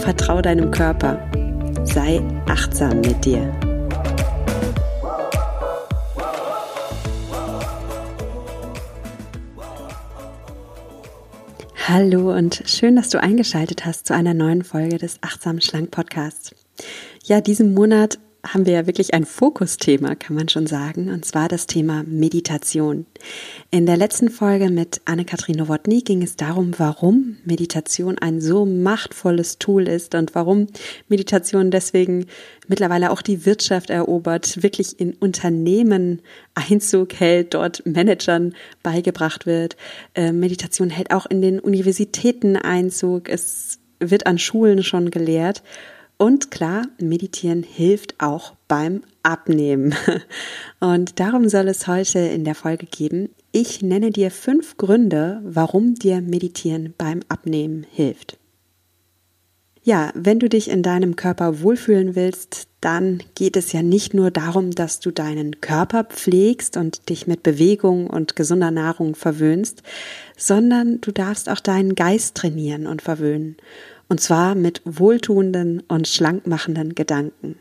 Vertrau deinem Körper. Sei achtsam mit dir. Hallo und schön, dass du eingeschaltet hast zu einer neuen Folge des Achtsam Schlank Podcasts. Ja, diesen Monat haben wir ja wirklich ein Fokusthema, kann man schon sagen, und zwar das Thema Meditation. In der letzten Folge mit Anne-Kathrin Nowotny ging es darum, warum Meditation ein so machtvolles Tool ist und warum Meditation deswegen mittlerweile auch die Wirtschaft erobert, wirklich in Unternehmen Einzug hält, dort Managern beigebracht wird. Äh, Meditation hält auch in den Universitäten Einzug. Es wird an Schulen schon gelehrt. Und klar, meditieren hilft auch beim Abnehmen. Und darum soll es heute in der Folge geben. Ich nenne dir fünf Gründe, warum dir Meditieren beim Abnehmen hilft. Ja, wenn du dich in deinem Körper wohlfühlen willst, dann geht es ja nicht nur darum, dass du deinen Körper pflegst und dich mit Bewegung und gesunder Nahrung verwöhnst, sondern du darfst auch deinen Geist trainieren und verwöhnen. Und zwar mit wohltuenden und schlankmachenden Gedanken.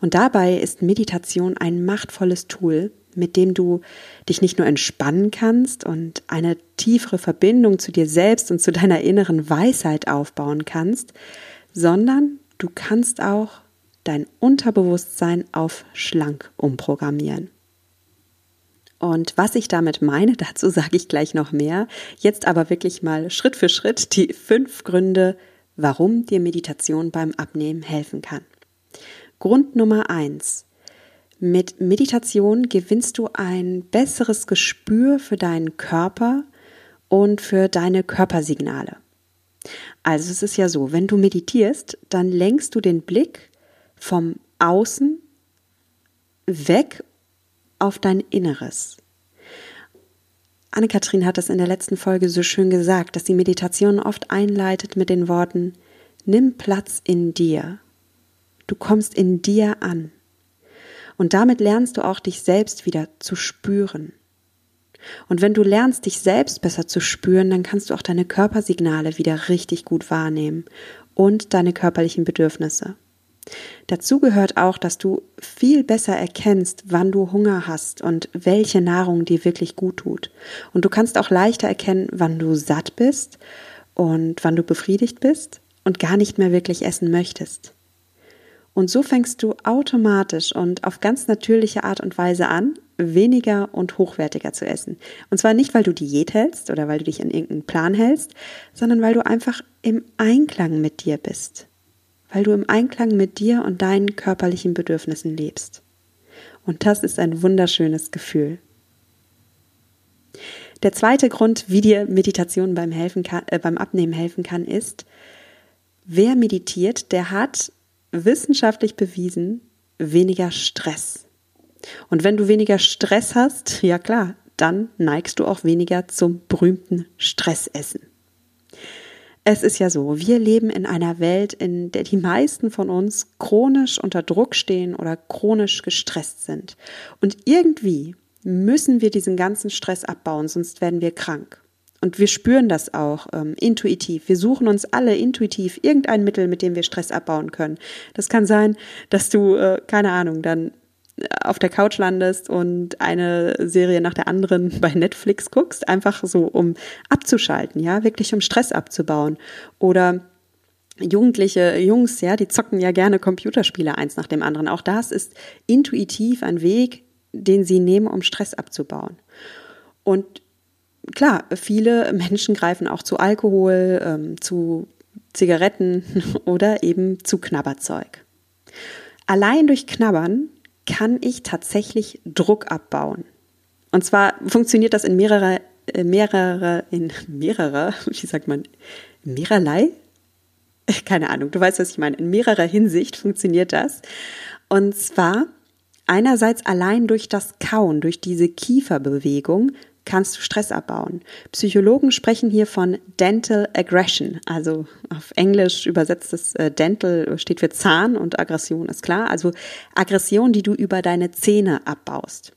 Und dabei ist Meditation ein machtvolles Tool, mit dem du dich nicht nur entspannen kannst und eine tiefere Verbindung zu dir selbst und zu deiner inneren Weisheit aufbauen kannst, sondern du kannst auch dein Unterbewusstsein auf schlank umprogrammieren. Und was ich damit meine, dazu sage ich gleich noch mehr. Jetzt aber wirklich mal Schritt für Schritt die fünf Gründe, warum dir Meditation beim Abnehmen helfen kann. Grund Nummer eins. Mit Meditation gewinnst du ein besseres Gespür für deinen Körper und für deine Körpersignale. Also es ist ja so, wenn du meditierst, dann lenkst du den Blick vom Außen weg auf dein Inneres. Anne-Kathrin hat es in der letzten Folge so schön gesagt, dass die Meditation oft einleitet mit den Worten, nimm Platz in dir. Du kommst in dir an. Und damit lernst du auch dich selbst wieder zu spüren. Und wenn du lernst, dich selbst besser zu spüren, dann kannst du auch deine Körpersignale wieder richtig gut wahrnehmen und deine körperlichen Bedürfnisse. Dazu gehört auch, dass du viel besser erkennst, wann du Hunger hast und welche Nahrung dir wirklich gut tut. Und du kannst auch leichter erkennen, wann du satt bist und wann du befriedigt bist und gar nicht mehr wirklich essen möchtest. Und so fängst du automatisch und auf ganz natürliche Art und Weise an, weniger und hochwertiger zu essen. Und zwar nicht, weil du Diät hältst oder weil du dich an irgendeinen Plan hältst, sondern weil du einfach im Einklang mit dir bist weil du im Einklang mit dir und deinen körperlichen Bedürfnissen lebst. Und das ist ein wunderschönes Gefühl. Der zweite Grund, wie dir Meditation beim, helfen kann, äh, beim Abnehmen helfen kann, ist, wer meditiert, der hat wissenschaftlich bewiesen weniger Stress. Und wenn du weniger Stress hast, ja klar, dann neigst du auch weniger zum berühmten Stressessen. Es ist ja so, wir leben in einer Welt, in der die meisten von uns chronisch unter Druck stehen oder chronisch gestresst sind. Und irgendwie müssen wir diesen ganzen Stress abbauen, sonst werden wir krank. Und wir spüren das auch ähm, intuitiv. Wir suchen uns alle intuitiv irgendein Mittel, mit dem wir Stress abbauen können. Das kann sein, dass du, äh, keine Ahnung, dann auf der Couch landest und eine Serie nach der anderen bei Netflix guckst, einfach so um abzuschalten, ja, wirklich um Stress abzubauen. Oder Jugendliche Jungs, ja, die zocken ja gerne Computerspiele eins nach dem anderen. Auch das ist intuitiv ein Weg, den sie nehmen, um Stress abzubauen. Und klar, viele Menschen greifen auch zu Alkohol, ähm, zu Zigaretten oder eben zu Knabberzeug. Allein durch Knabbern kann ich tatsächlich Druck abbauen. Und zwar funktioniert das in mehrere, äh, mehrere, in mehrere, wie sagt man, mehrerlei? keine Ahnung, du weißt, was ich meine. In mehrerer Hinsicht funktioniert das. Und zwar einerseits allein durch das Kauen, durch diese Kieferbewegung kannst du Stress abbauen. Psychologen sprechen hier von Dental Aggression, also auf Englisch übersetzt das äh, Dental steht für Zahn und Aggression ist klar, also Aggression, die du über deine Zähne abbaust.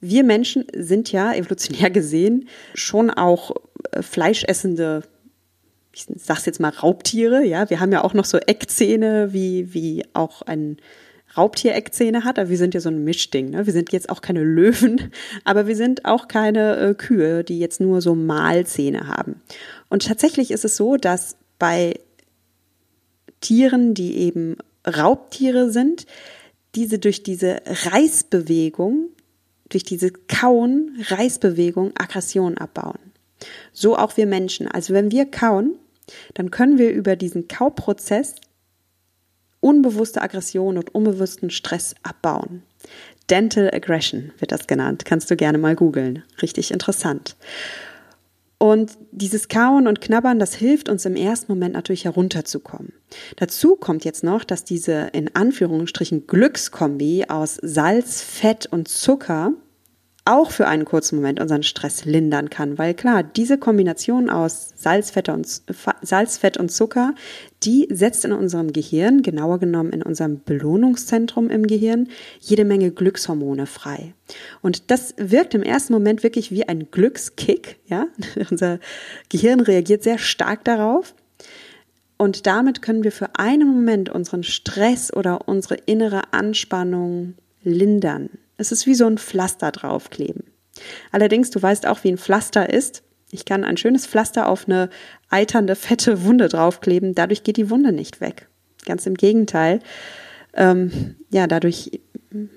Wir Menschen sind ja evolutionär gesehen schon auch äh, fleischessende ich sag's jetzt mal Raubtiere, ja, wir haben ja auch noch so Eckzähne, wie, wie auch ein Raubtier-Eckzähne hat, aber wir sind ja so ein Mischding. Ne? Wir sind jetzt auch keine Löwen, aber wir sind auch keine äh, Kühe, die jetzt nur so Mahlzähne haben. Und tatsächlich ist es so, dass bei Tieren, die eben Raubtiere sind, diese durch diese Reißbewegung, durch diese Kauen, Reißbewegung Aggression abbauen. So auch wir Menschen. Also wenn wir kauen, dann können wir über diesen Kauprozess unbewusste Aggression und unbewussten Stress abbauen. Dental Aggression wird das genannt. Kannst du gerne mal googeln. Richtig interessant. Und dieses Kauen und Knabbern, das hilft uns im ersten Moment natürlich herunterzukommen. Dazu kommt jetzt noch, dass diese in Anführungsstrichen Glückskombi aus Salz, Fett und Zucker auch für einen kurzen Moment unseren Stress lindern kann, weil klar, diese Kombination aus Salz, Fett und, Salz, Fett und Zucker, die setzt in unserem Gehirn, genauer genommen in unserem Belohnungszentrum im Gehirn, jede Menge Glückshormone frei. Und das wirkt im ersten Moment wirklich wie ein Glückskick, ja? Unser Gehirn reagiert sehr stark darauf. Und damit können wir für einen Moment unseren Stress oder unsere innere Anspannung lindern. Es ist wie so ein Pflaster draufkleben. Allerdings, du weißt auch, wie ein Pflaster ist. Ich kann ein schönes Pflaster auf eine eiternde, fette Wunde draufkleben. Dadurch geht die Wunde nicht weg. Ganz im Gegenteil. Ähm, ja, dadurch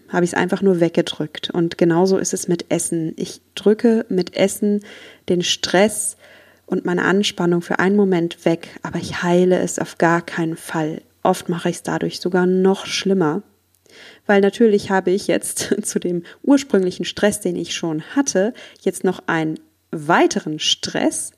habe ich es einfach nur weggedrückt. Und genauso ist es mit Essen. Ich drücke mit Essen den Stress und meine Anspannung für einen Moment weg, aber ich heile es auf gar keinen Fall. Oft mache ich es dadurch sogar noch schlimmer weil natürlich habe ich jetzt zu dem ursprünglichen Stress, den ich schon hatte, jetzt noch einen weiteren Stress,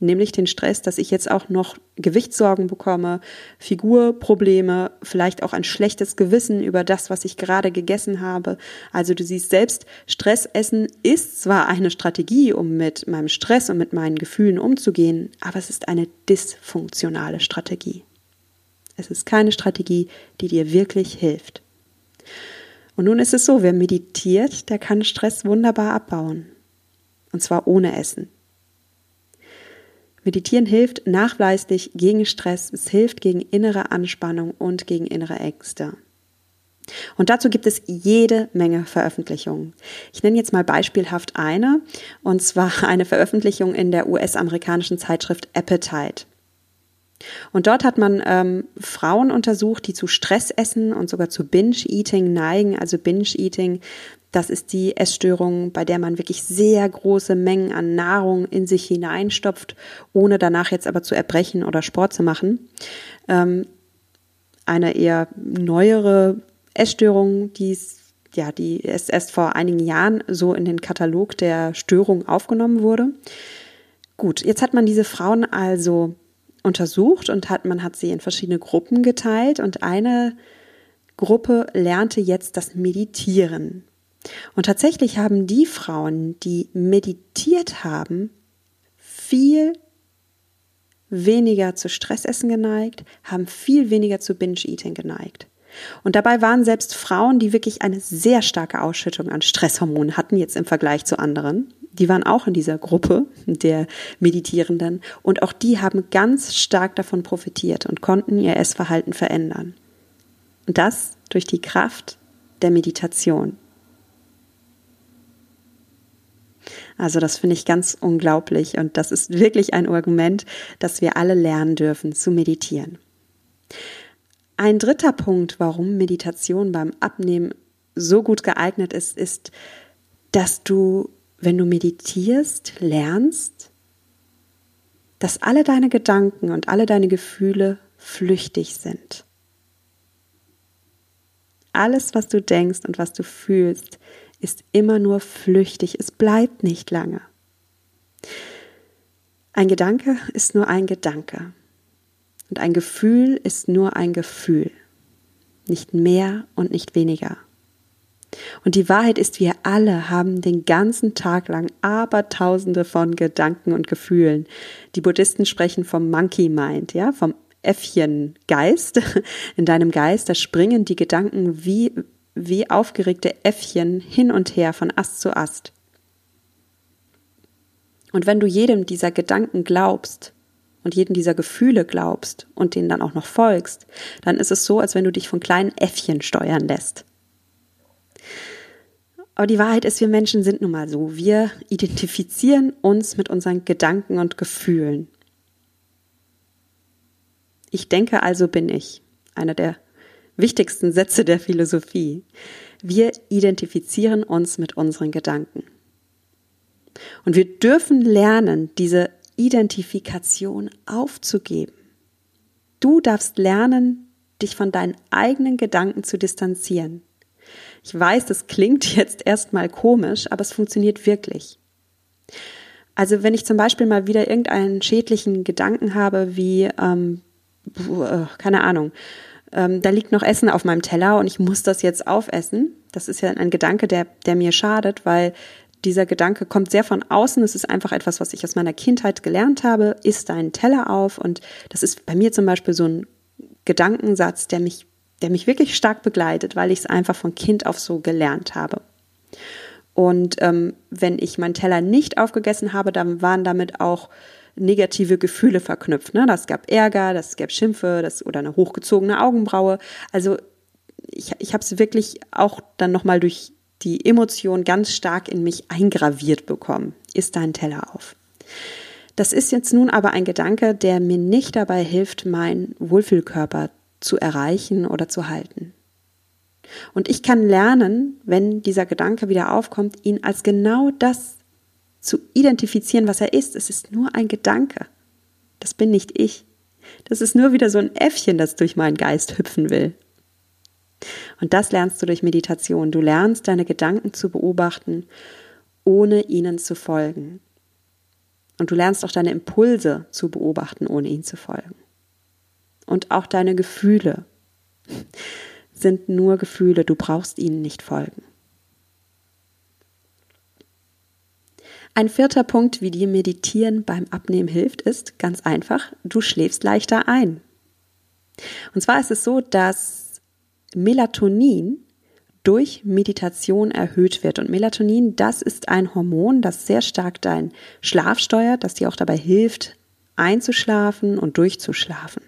nämlich den Stress, dass ich jetzt auch noch Gewichtssorgen bekomme, Figurprobleme, vielleicht auch ein schlechtes Gewissen über das, was ich gerade gegessen habe. Also du siehst selbst, Stressessen ist zwar eine Strategie, um mit meinem Stress und mit meinen Gefühlen umzugehen, aber es ist eine dysfunktionale Strategie. Es ist keine Strategie, die dir wirklich hilft. Und nun ist es so, wer meditiert, der kann Stress wunderbar abbauen. Und zwar ohne Essen. Meditieren hilft nachweislich gegen Stress, es hilft gegen innere Anspannung und gegen innere Ängste. Und dazu gibt es jede Menge Veröffentlichungen. Ich nenne jetzt mal beispielhaft eine, und zwar eine Veröffentlichung in der US-amerikanischen Zeitschrift Appetite. Und dort hat man ähm, Frauen untersucht, die zu Stressessen und sogar zu Binge-Eating neigen. Also Binge-Eating, das ist die Essstörung, bei der man wirklich sehr große Mengen an Nahrung in sich hineinstopft, ohne danach jetzt aber zu erbrechen oder Sport zu machen. Ähm, eine eher neuere Essstörung, die ist ja, die ist erst vor einigen Jahren so in den Katalog der Störung aufgenommen wurde. Gut, jetzt hat man diese Frauen also untersucht und hat, man hat sie in verschiedene Gruppen geteilt und eine Gruppe lernte jetzt das Meditieren. Und tatsächlich haben die Frauen, die meditiert haben, viel weniger zu Stressessen geneigt, haben viel weniger zu Binge-Eating geneigt. Und dabei waren selbst Frauen, die wirklich eine sehr starke Ausschüttung an Stresshormonen hatten, jetzt im Vergleich zu anderen, die waren auch in dieser Gruppe der Meditierenden und auch die haben ganz stark davon profitiert und konnten ihr Essverhalten verändern. Und das durch die Kraft der Meditation. Also das finde ich ganz unglaublich und das ist wirklich ein Argument, dass wir alle lernen dürfen zu meditieren. Ein dritter Punkt, warum Meditation beim Abnehmen so gut geeignet ist, ist, dass du wenn du meditierst, lernst, dass alle deine Gedanken und alle deine Gefühle flüchtig sind. Alles, was du denkst und was du fühlst, ist immer nur flüchtig, es bleibt nicht lange. Ein Gedanke ist nur ein Gedanke. Und ein Gefühl ist nur ein Gefühl, nicht mehr und nicht weniger. Und die Wahrheit ist, wir alle haben den ganzen Tag lang abertausende von Gedanken und Gefühlen. Die Buddhisten sprechen vom Monkey Mind, ja, vom Äffchengeist. In deinem Geist, da springen die Gedanken wie, wie aufgeregte Äffchen hin und her von Ast zu Ast. Und wenn du jedem dieser Gedanken glaubst und jedem dieser Gefühle glaubst und denen dann auch noch folgst, dann ist es so, als wenn du dich von kleinen Äffchen steuern lässt. Aber die Wahrheit ist, wir Menschen sind nun mal so. Wir identifizieren uns mit unseren Gedanken und Gefühlen. Ich denke, also bin ich. Einer der wichtigsten Sätze der Philosophie. Wir identifizieren uns mit unseren Gedanken. Und wir dürfen lernen, diese Identifikation aufzugeben. Du darfst lernen, dich von deinen eigenen Gedanken zu distanzieren. Ich weiß, das klingt jetzt erstmal komisch, aber es funktioniert wirklich. Also wenn ich zum Beispiel mal wieder irgendeinen schädlichen Gedanken habe, wie, ähm, äh, keine Ahnung, ähm, da liegt noch Essen auf meinem Teller und ich muss das jetzt aufessen. Das ist ja ein Gedanke, der, der mir schadet, weil dieser Gedanke kommt sehr von außen. Es ist einfach etwas, was ich aus meiner Kindheit gelernt habe. Isst deinen Teller auf. Und das ist bei mir zum Beispiel so ein Gedankensatz, der mich der mich wirklich stark begleitet, weil ich es einfach von Kind auf so gelernt habe. Und ähm, wenn ich meinen Teller nicht aufgegessen habe, dann waren damit auch negative Gefühle verknüpft. Ne? Das gab Ärger, das gab Schimpfe, das oder eine hochgezogene Augenbraue. Also ich, ich habe es wirklich auch dann nochmal durch die Emotion ganz stark in mich eingraviert bekommen. Ist dein Teller auf. Das ist jetzt nun aber ein Gedanke, der mir nicht dabei hilft, meinen Wohlfühlkörper zu erreichen oder zu halten. Und ich kann lernen, wenn dieser Gedanke wieder aufkommt, ihn als genau das zu identifizieren, was er ist. Es ist nur ein Gedanke. Das bin nicht ich. Das ist nur wieder so ein Äffchen, das durch meinen Geist hüpfen will. Und das lernst du durch Meditation. Du lernst deine Gedanken zu beobachten, ohne ihnen zu folgen. Und du lernst auch deine Impulse zu beobachten, ohne ihnen zu folgen und auch deine Gefühle sind nur Gefühle, du brauchst ihnen nicht folgen. Ein vierter Punkt, wie dir Meditieren beim Abnehmen hilft, ist ganz einfach, du schläfst leichter ein. Und zwar ist es so, dass Melatonin durch Meditation erhöht wird. Und Melatonin, das ist ein Hormon, das sehr stark deinen Schlaf steuert, das dir auch dabei hilft, einzuschlafen und durchzuschlafen.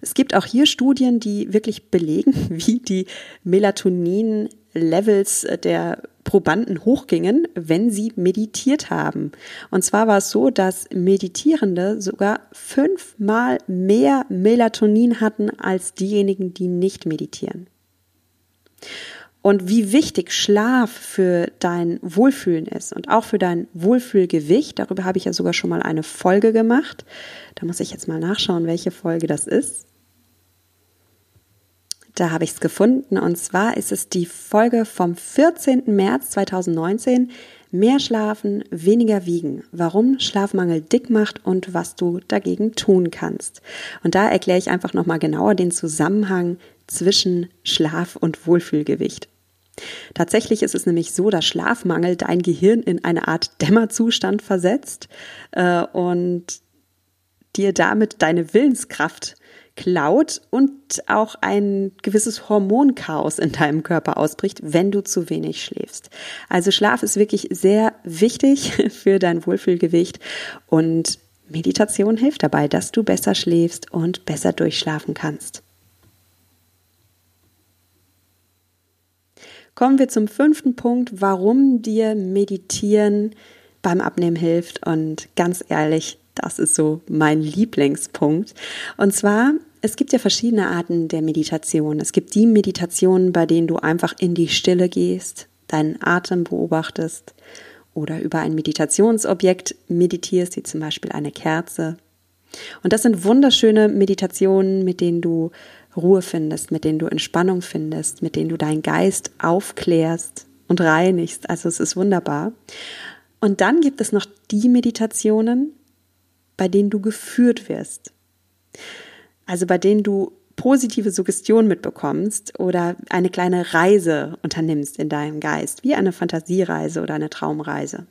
Es gibt auch hier Studien, die wirklich belegen, wie die Melatonin-Levels der Probanden hochgingen, wenn sie meditiert haben. Und zwar war es so, dass Meditierende sogar fünfmal mehr Melatonin hatten als diejenigen, die nicht meditieren. Und wie wichtig Schlaf für dein Wohlfühlen ist und auch für dein Wohlfühlgewicht, darüber habe ich ja sogar schon mal eine Folge gemacht. Da muss ich jetzt mal nachschauen, welche Folge das ist. Da habe ich es gefunden und zwar ist es die Folge vom 14. März 2019. Mehr schlafen, weniger wiegen. Warum Schlafmangel dick macht und was du dagegen tun kannst. Und da erkläre ich einfach nochmal genauer den Zusammenhang zwischen Schlaf und Wohlfühlgewicht. Tatsächlich ist es nämlich so, dass Schlafmangel dein Gehirn in eine Art Dämmerzustand versetzt äh, und dir damit deine Willenskraft klaut und auch ein gewisses Hormonchaos in deinem Körper ausbricht, wenn du zu wenig schläfst. Also Schlaf ist wirklich sehr wichtig für dein Wohlfühlgewicht und Meditation hilft dabei, dass du besser schläfst und besser durchschlafen kannst. Kommen wir zum fünften Punkt, warum dir Meditieren beim Abnehmen hilft. Und ganz ehrlich, das ist so mein Lieblingspunkt. Und zwar, es gibt ja verschiedene Arten der Meditation. Es gibt die Meditationen, bei denen du einfach in die Stille gehst, deinen Atem beobachtest oder über ein Meditationsobjekt meditierst, wie zum Beispiel eine Kerze. Und das sind wunderschöne Meditationen, mit denen du Ruhe findest, mit denen du Entspannung findest, mit denen du deinen Geist aufklärst und reinigst. Also es ist wunderbar. Und dann gibt es noch die Meditationen, bei denen du geführt wirst. Also bei denen du positive Suggestion mitbekommst oder eine kleine Reise unternimmst in deinem Geist, wie eine Fantasiereise oder eine Traumreise.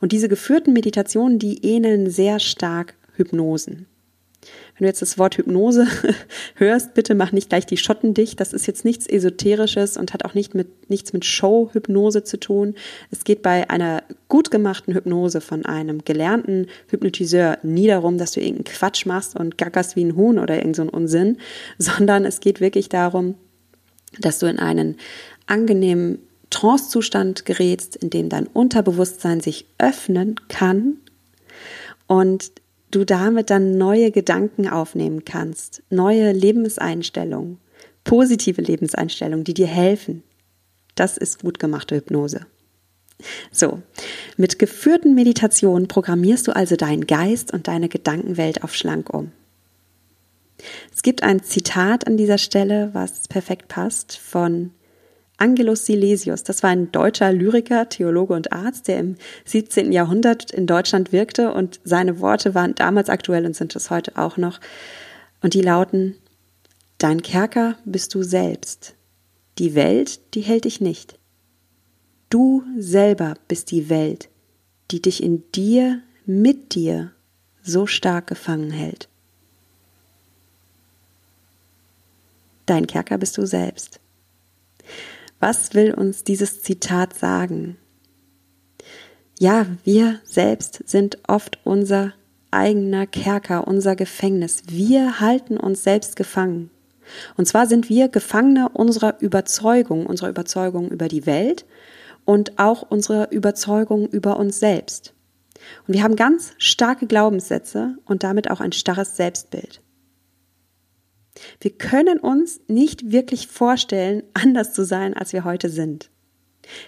Und diese geführten Meditationen, die ähneln sehr stark Hypnosen. Wenn du jetzt das Wort Hypnose hörst, bitte mach nicht gleich die Schotten dicht. Das ist jetzt nichts Esoterisches und hat auch nicht mit, nichts mit Show-Hypnose zu tun. Es geht bei einer gut gemachten Hypnose von einem gelernten Hypnotiseur nie darum, dass du irgendeinen Quatsch machst und gackerst wie ein Huhn oder irgendeinen so Unsinn, sondern es geht wirklich darum, dass du in einen angenehmen Trance-Zustand gerätst, in dem dein Unterbewusstsein sich öffnen kann und du damit dann neue Gedanken aufnehmen kannst, neue Lebenseinstellungen, positive Lebenseinstellungen, die dir helfen. Das ist gut gemachte Hypnose. So, mit geführten Meditationen programmierst du also deinen Geist und deine Gedankenwelt auf schlank um. Es gibt ein Zitat an dieser Stelle, was perfekt passt, von Angelus Silesius. Das war ein deutscher Lyriker, Theologe und Arzt, der im 17. Jahrhundert in Deutschland wirkte und seine Worte waren damals aktuell und sind es heute auch noch. Und die lauten, Dein Kerker bist du selbst. Die Welt, die hält dich nicht. Du selber bist die Welt, die dich in dir, mit dir so stark gefangen hält. Dein Kerker bist du selbst. Was will uns dieses Zitat sagen? Ja, wir selbst sind oft unser eigener Kerker, unser Gefängnis. Wir halten uns selbst gefangen. Und zwar sind wir Gefangene unserer Überzeugung, unserer Überzeugung über die Welt und auch unserer Überzeugung über uns selbst. Und wir haben ganz starke Glaubenssätze und damit auch ein starres Selbstbild. Wir können uns nicht wirklich vorstellen, anders zu sein, als wir heute sind.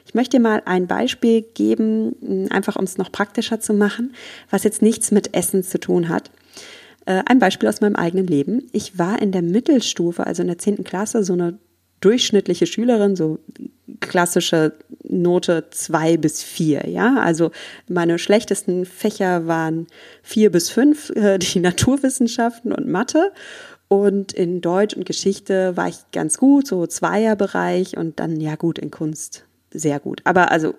Ich möchte dir mal ein Beispiel geben, einfach um es noch praktischer zu machen, was jetzt nichts mit Essen zu tun hat. Äh, ein Beispiel aus meinem eigenen Leben. Ich war in der Mittelstufe, also in der zehnten Klasse, so eine durchschnittliche Schülerin, so klassische Note zwei bis vier, ja. Also meine schlechtesten Fächer waren vier bis fünf, äh, die Naturwissenschaften und Mathe. Und in Deutsch und Geschichte war ich ganz gut, so Zweierbereich und dann, ja gut, in Kunst sehr gut. Aber also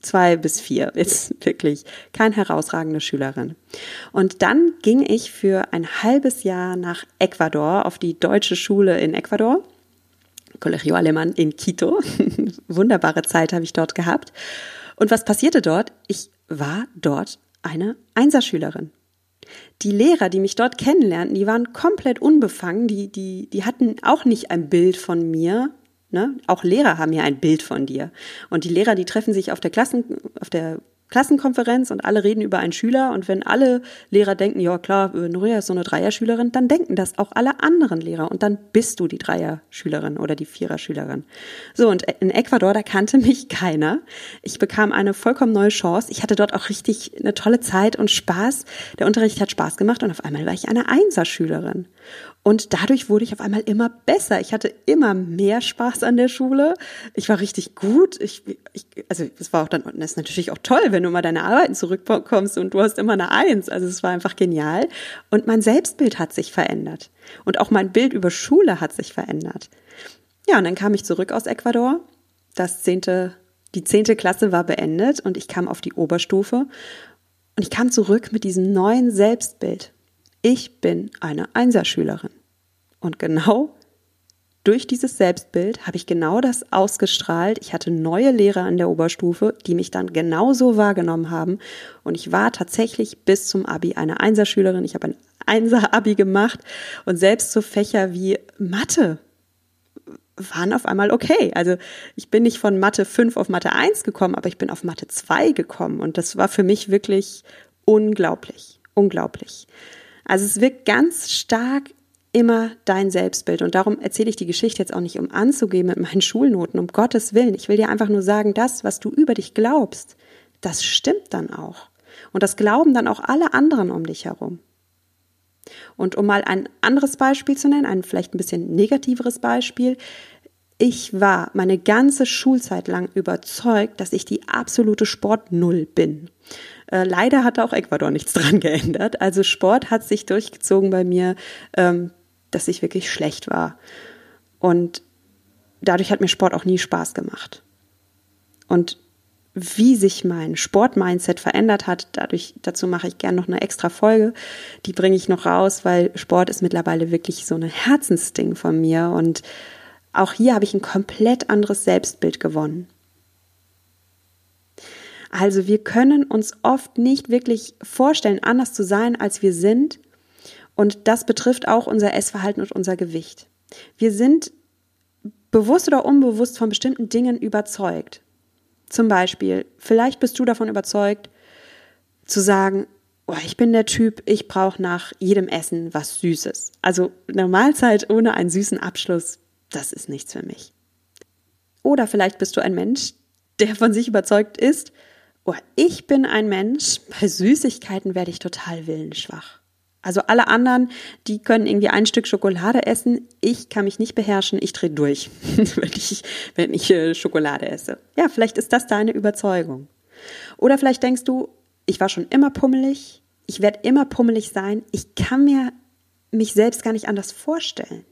zwei bis vier, jetzt wirklich kein herausragende Schülerin. Und dann ging ich für ein halbes Jahr nach Ecuador auf die deutsche Schule in Ecuador. Colegio Alemán in Quito. Wunderbare Zeit habe ich dort gehabt. Und was passierte dort? Ich war dort eine Einserschülerin die Lehrer, die mich dort kennenlernten, die waren komplett unbefangen, die, die, die hatten auch nicht ein Bild von mir. Ne? Auch Lehrer haben ja ein Bild von dir. Und die Lehrer, die treffen sich auf der Klassen, auf der Klassenkonferenz und alle reden über einen Schüler und wenn alle Lehrer denken, ja klar, Nuria ist so eine Dreierschülerin, dann denken das auch alle anderen Lehrer und dann bist du die Dreierschülerin oder die Viererschülerin. So und in Ecuador, da kannte mich keiner. Ich bekam eine vollkommen neue Chance. Ich hatte dort auch richtig eine tolle Zeit und Spaß. Der Unterricht hat Spaß gemacht und auf einmal war ich eine Einserschülerin. Und dadurch wurde ich auf einmal immer besser. Ich hatte immer mehr Spaß an der Schule. Ich war richtig gut. Ich, ich, also es war auch dann, das ist natürlich auch toll, wenn du mal deine Arbeiten zurückkommst und du hast immer eine Eins. Also es war einfach genial. Und mein Selbstbild hat sich verändert. Und auch mein Bild über Schule hat sich verändert. Ja, und dann kam ich zurück aus Ecuador. Das zehnte, die zehnte Klasse war beendet und ich kam auf die Oberstufe. Und ich kam zurück mit diesem neuen Selbstbild. Ich bin eine Einserschülerin. Und genau durch dieses Selbstbild habe ich genau das ausgestrahlt. Ich hatte neue Lehrer an der Oberstufe, die mich dann genauso wahrgenommen haben. Und ich war tatsächlich bis zum Abi eine Einserschülerin. Ich habe ein Einser-Abi gemacht und selbst so Fächer wie Mathe waren auf einmal okay. Also ich bin nicht von Mathe 5 auf Mathe 1 gekommen, aber ich bin auf Mathe 2 gekommen. Und das war für mich wirklich unglaublich, unglaublich. Also es wirkt ganz stark immer dein Selbstbild. Und darum erzähle ich die Geschichte jetzt auch nicht, um anzugeben mit meinen Schulnoten, um Gottes Willen. Ich will dir einfach nur sagen, das, was du über dich glaubst, das stimmt dann auch. Und das glauben dann auch alle anderen um dich herum. Und um mal ein anderes Beispiel zu nennen, ein vielleicht ein bisschen negativeres Beispiel. Ich war meine ganze Schulzeit lang überzeugt, dass ich die absolute Sportnull bin. Äh, leider hat auch Ecuador nichts dran geändert. Also Sport hat sich durchgezogen bei mir, ähm, dass ich wirklich schlecht war. Und dadurch hat mir Sport auch nie Spaß gemacht. Und wie sich mein Sportmindset verändert hat, dadurch, dazu mache ich gerne noch eine extra Folge. Die bringe ich noch raus, weil Sport ist mittlerweile wirklich so ein Herzensding von mir und auch hier habe ich ein komplett anderes Selbstbild gewonnen. Also wir können uns oft nicht wirklich vorstellen, anders zu sein, als wir sind. Und das betrifft auch unser Essverhalten und unser Gewicht. Wir sind bewusst oder unbewusst von bestimmten Dingen überzeugt. Zum Beispiel, vielleicht bist du davon überzeugt, zu sagen, oh, ich bin der Typ, ich brauche nach jedem Essen was Süßes. Also eine Mahlzeit ohne einen süßen Abschluss, das ist nichts für mich. Oder vielleicht bist du ein Mensch, der von sich überzeugt ist, oh, ich bin ein Mensch, bei Süßigkeiten werde ich total willensschwach. Also alle anderen, die können irgendwie ein Stück Schokolade essen. Ich kann mich nicht beherrschen, ich drehe durch, wenn ich, wenn ich äh, Schokolade esse. Ja, vielleicht ist das deine Überzeugung. Oder vielleicht denkst du, ich war schon immer pummelig, ich werde immer pummelig sein, ich kann mir mich selbst gar nicht anders vorstellen.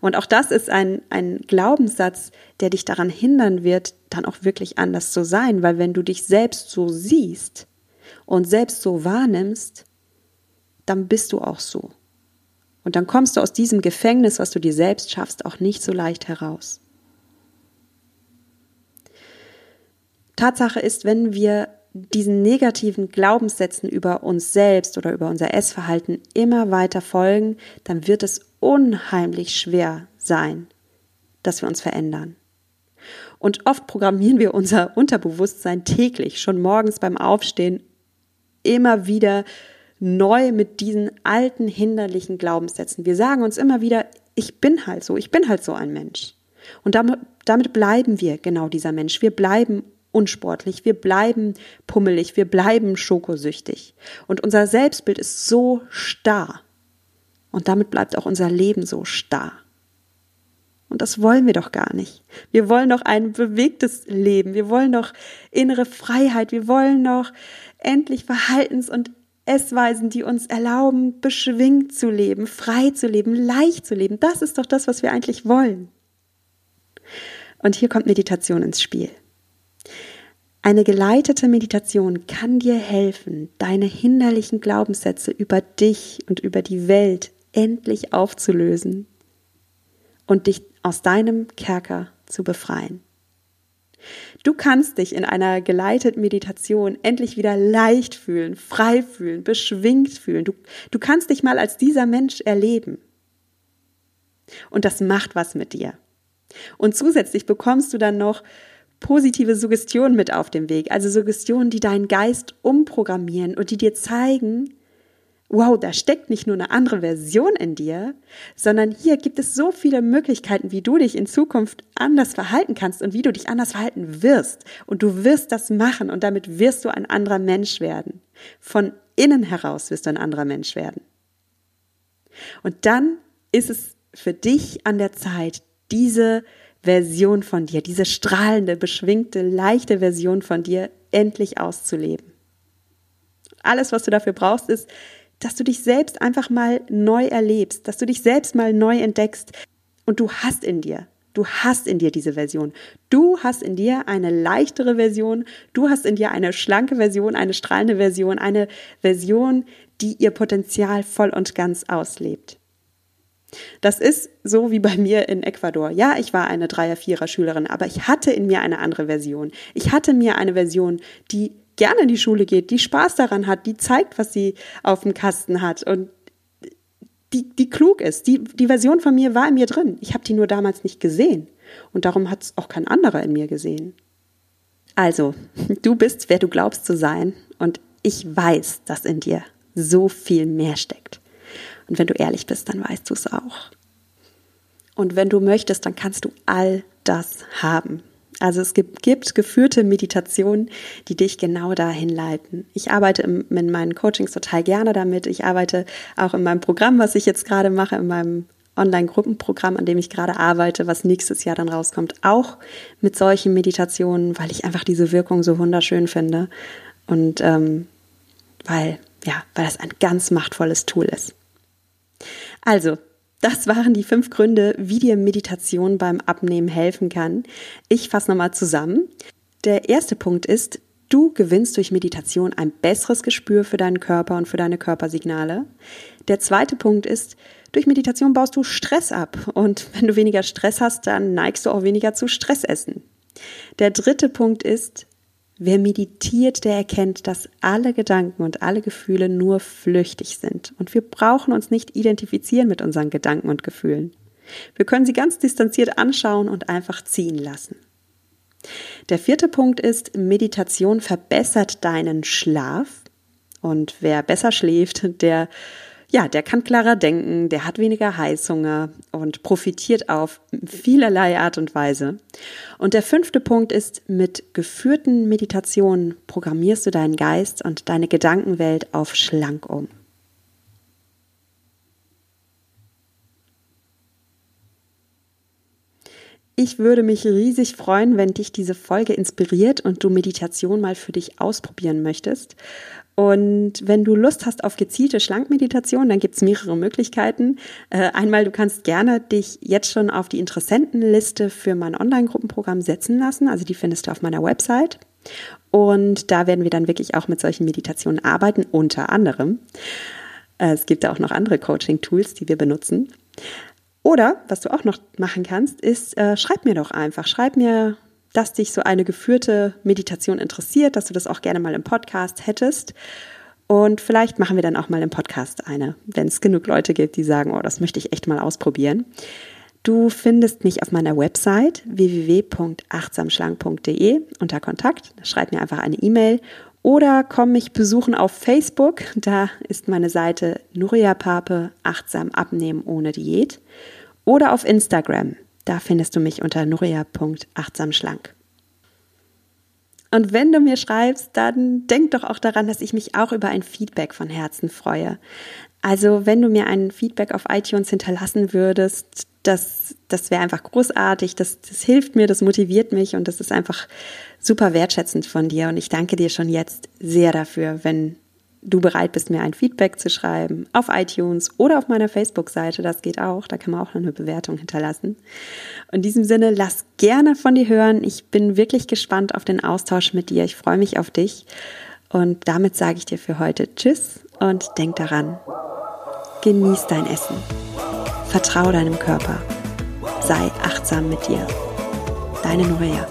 Und auch das ist ein, ein Glaubenssatz, der dich daran hindern wird, dann auch wirklich anders zu sein, weil wenn du dich selbst so siehst und selbst so wahrnimmst, dann bist du auch so. Und dann kommst du aus diesem Gefängnis, was du dir selbst schaffst, auch nicht so leicht heraus. Tatsache ist, wenn wir diesen negativen Glaubenssätzen über uns selbst oder über unser Essverhalten immer weiter folgen, dann wird es unheimlich schwer sein, dass wir uns verändern. Und oft programmieren wir unser Unterbewusstsein täglich, schon morgens beim Aufstehen, immer wieder neu mit diesen alten hinderlichen Glaubenssätzen. Wir sagen uns immer wieder, ich bin halt so, ich bin halt so ein Mensch. Und damit, damit bleiben wir genau dieser Mensch. Wir bleiben unsportlich, wir bleiben pummelig, wir bleiben schokosüchtig. Und unser Selbstbild ist so starr. Und damit bleibt auch unser Leben so starr. Und das wollen wir doch gar nicht. Wir wollen doch ein bewegtes Leben. Wir wollen doch innere Freiheit. Wir wollen doch endlich Verhaltens- und Essweisen, die uns erlauben, beschwingt zu leben, frei zu leben, leicht zu leben. Das ist doch das, was wir eigentlich wollen. Und hier kommt Meditation ins Spiel. Eine geleitete Meditation kann dir helfen, deine hinderlichen Glaubenssätze über dich und über die Welt endlich aufzulösen und dich aus deinem Kerker zu befreien. Du kannst dich in einer geleiteten Meditation endlich wieder leicht fühlen, frei fühlen, beschwingt fühlen. Du, du kannst dich mal als dieser Mensch erleben. Und das macht was mit dir. Und zusätzlich bekommst du dann noch positive Suggestionen mit auf dem Weg, also Suggestionen, die deinen Geist umprogrammieren und die dir zeigen, wow, da steckt nicht nur eine andere Version in dir, sondern hier gibt es so viele Möglichkeiten, wie du dich in Zukunft anders verhalten kannst und wie du dich anders verhalten wirst. Und du wirst das machen und damit wirst du ein anderer Mensch werden. Von innen heraus wirst du ein anderer Mensch werden. Und dann ist es für dich an der Zeit, diese Version von dir, diese strahlende, beschwingte, leichte Version von dir endlich auszuleben. Alles, was du dafür brauchst, ist dass du dich selbst einfach mal neu erlebst, dass du dich selbst mal neu entdeckst und du hast in dir, du hast in dir diese Version. Du hast in dir eine leichtere Version, du hast in dir eine schlanke Version, eine strahlende Version, eine Version, die ihr Potenzial voll und ganz auslebt. Das ist so wie bei mir in Ecuador. Ja, ich war eine Dreier-, Vierer-Schülerin, aber ich hatte in mir eine andere Version. Ich hatte mir eine Version, die gerne in die Schule geht, die Spaß daran hat, die zeigt, was sie auf dem Kasten hat und die, die klug ist. Die, die Version von mir war in mir drin. Ich habe die nur damals nicht gesehen. Und darum hat es auch kein anderer in mir gesehen. Also, du bist, wer du glaubst zu sein. Und ich weiß, dass in dir so viel mehr steckt. Und wenn du ehrlich bist, dann weißt du es auch. Und wenn du möchtest, dann kannst du all das haben. Also es gibt, gibt geführte Meditationen, die dich genau dahin leiten. Ich arbeite in, in meinen Coachings total gerne damit. Ich arbeite auch in meinem Programm, was ich jetzt gerade mache, in meinem Online-Gruppenprogramm, an dem ich gerade arbeite, was nächstes Jahr dann rauskommt, auch mit solchen Meditationen, weil ich einfach diese Wirkung so wunderschön finde. Und ähm, weil, ja, weil das ein ganz machtvolles Tool ist. Also, das waren die fünf Gründe, wie dir Meditation beim Abnehmen helfen kann. Ich fasse nochmal zusammen. Der erste Punkt ist, du gewinnst durch Meditation ein besseres Gespür für deinen Körper und für deine Körpersignale. Der zweite Punkt ist, durch Meditation baust du Stress ab. Und wenn du weniger Stress hast, dann neigst du auch weniger zu Stressessen. Der dritte Punkt ist, Wer meditiert, der erkennt, dass alle Gedanken und alle Gefühle nur flüchtig sind. Und wir brauchen uns nicht identifizieren mit unseren Gedanken und Gefühlen. Wir können sie ganz distanziert anschauen und einfach ziehen lassen. Der vierte Punkt ist, Meditation verbessert deinen Schlaf. Und wer besser schläft, der ja, der kann klarer denken, der hat weniger Heißhunger und profitiert auf vielerlei Art und Weise. Und der fünfte Punkt ist, mit geführten Meditationen programmierst du deinen Geist und deine Gedankenwelt auf schlank um. Ich würde mich riesig freuen, wenn dich diese Folge inspiriert und du Meditation mal für dich ausprobieren möchtest. Und wenn du Lust hast auf gezielte Schlankmeditation, dann gibt es mehrere Möglichkeiten. Äh, einmal, du kannst gerne dich jetzt schon auf die Interessentenliste für mein Online-Gruppenprogramm setzen lassen. Also die findest du auf meiner Website. Und da werden wir dann wirklich auch mit solchen Meditationen arbeiten, unter anderem. Äh, es gibt auch noch andere Coaching-Tools, die wir benutzen. Oder, was du auch noch machen kannst, ist, äh, schreib mir doch einfach, schreib mir, dass dich so eine geführte Meditation interessiert, dass du das auch gerne mal im Podcast hättest. Und vielleicht machen wir dann auch mal im Podcast eine, wenn es genug Leute gibt, die sagen, oh, das möchte ich echt mal ausprobieren. Du findest mich auf meiner Website www.achtsamschlank.de unter Kontakt. Schreib mir einfach eine E-Mail oder komm mich besuchen auf Facebook. Da ist meine Seite Nuria Pape, achtsam abnehmen ohne Diät. Oder auf Instagram. Da findest du mich unter nuria.achtsamschlank. Und wenn du mir schreibst, dann denk doch auch daran, dass ich mich auch über ein Feedback von Herzen freue. Also wenn du mir ein Feedback auf iTunes hinterlassen würdest, das, das wäre einfach großartig, das, das hilft mir, das motiviert mich und das ist einfach super wertschätzend von dir. Und ich danke dir schon jetzt sehr dafür, wenn du bereit bist, mir ein Feedback zu schreiben auf iTunes oder auf meiner Facebook-Seite. Das geht auch. Da kann man auch eine Bewertung hinterlassen. In diesem Sinne, lass gerne von dir hören. Ich bin wirklich gespannt auf den Austausch mit dir. Ich freue mich auf dich. Und damit sage ich dir für heute Tschüss und denk daran, genieß dein Essen. Vertrau deinem Körper. Sei achtsam mit dir. Deine Nuria.